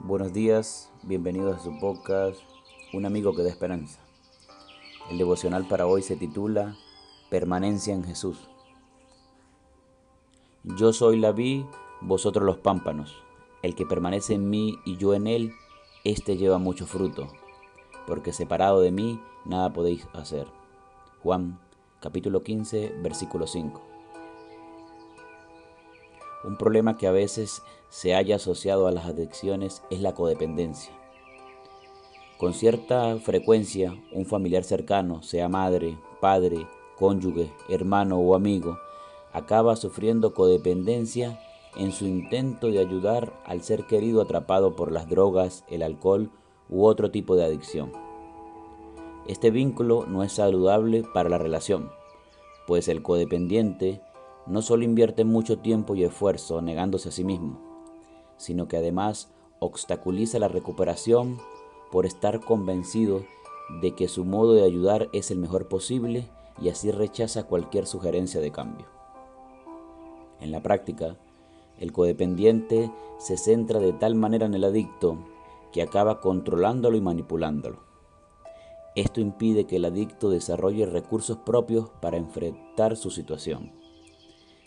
Buenos días, bienvenidos a su podcast Un amigo que da esperanza. El devocional para hoy se titula Permanencia en Jesús. Yo soy la vid, vosotros los pámpanos. El que permanece en mí y yo en él, éste lleva mucho fruto, porque separado de mí nada podéis hacer. Juan capítulo 15, versículo 5. Un problema que a veces se haya asociado a las adicciones es la codependencia. Con cierta frecuencia, un familiar cercano, sea madre, padre, cónyuge, hermano o amigo, acaba sufriendo codependencia en su intento de ayudar al ser querido atrapado por las drogas, el alcohol u otro tipo de adicción. Este vínculo no es saludable para la relación, pues el codependiente no solo invierte mucho tiempo y esfuerzo negándose a sí mismo, sino que además obstaculiza la recuperación por estar convencido de que su modo de ayudar es el mejor posible y así rechaza cualquier sugerencia de cambio. En la práctica, el codependiente se centra de tal manera en el adicto que acaba controlándolo y manipulándolo. Esto impide que el adicto desarrolle recursos propios para enfrentar su situación.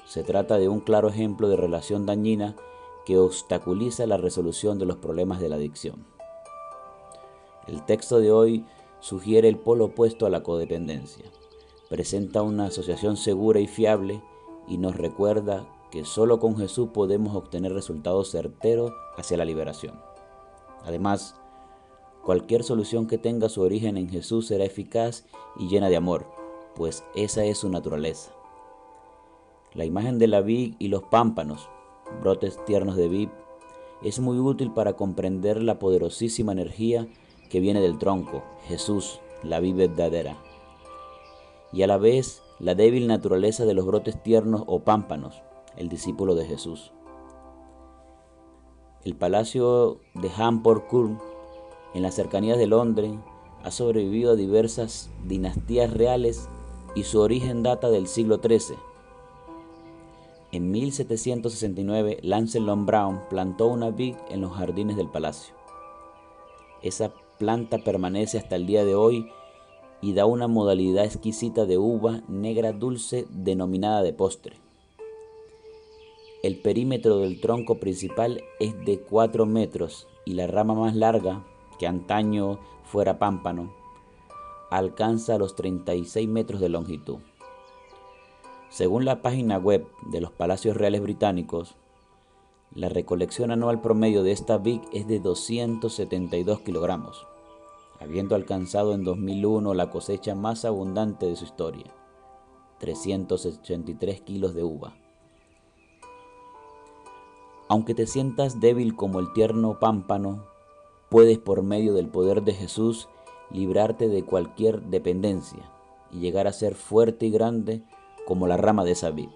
Se trata de un claro ejemplo de relación dañina que obstaculiza la resolución de los problemas de la adicción. El texto de hoy sugiere el polo opuesto a la codependencia. Presenta una asociación segura y fiable y nos recuerda que solo con Jesús podemos obtener resultados certeros hacia la liberación. Además, cualquier solución que tenga su origen en Jesús será eficaz y llena de amor, pues esa es su naturaleza. La imagen de la vid y los pámpanos, brotes tiernos de vid, es muy útil para comprender la poderosísima energía que viene del tronco, Jesús, la vid verdadera, y a la vez la débil naturaleza de los brotes tiernos o pámpanos, el discípulo de Jesús. El palacio de Hamport Court, en las cercanías de Londres, ha sobrevivido a diversas dinastías reales y su origen data del siglo XIII en 1769, Lancelot Brown plantó una vid en los jardines del palacio. Esa planta permanece hasta el día de hoy y da una modalidad exquisita de uva negra dulce denominada de postre. El perímetro del tronco principal es de 4 metros y la rama más larga, que antaño fuera pámpano, alcanza los 36 metros de longitud. Según la página web de los Palacios Reales Británicos, la recolección anual promedio de esta vid es de 272 kilogramos, habiendo alcanzado en 2001 la cosecha más abundante de su historia, 383 kilos de uva. Aunque te sientas débil como el tierno pámpano, puedes por medio del poder de Jesús librarte de cualquier dependencia y llegar a ser fuerte y grande como la rama de esa vid.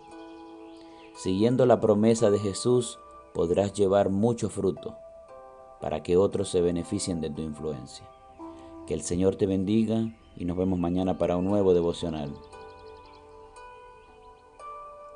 Siguiendo la promesa de Jesús, podrás llevar mucho fruto para que otros se beneficien de tu influencia. Que el Señor te bendiga y nos vemos mañana para un nuevo devocional.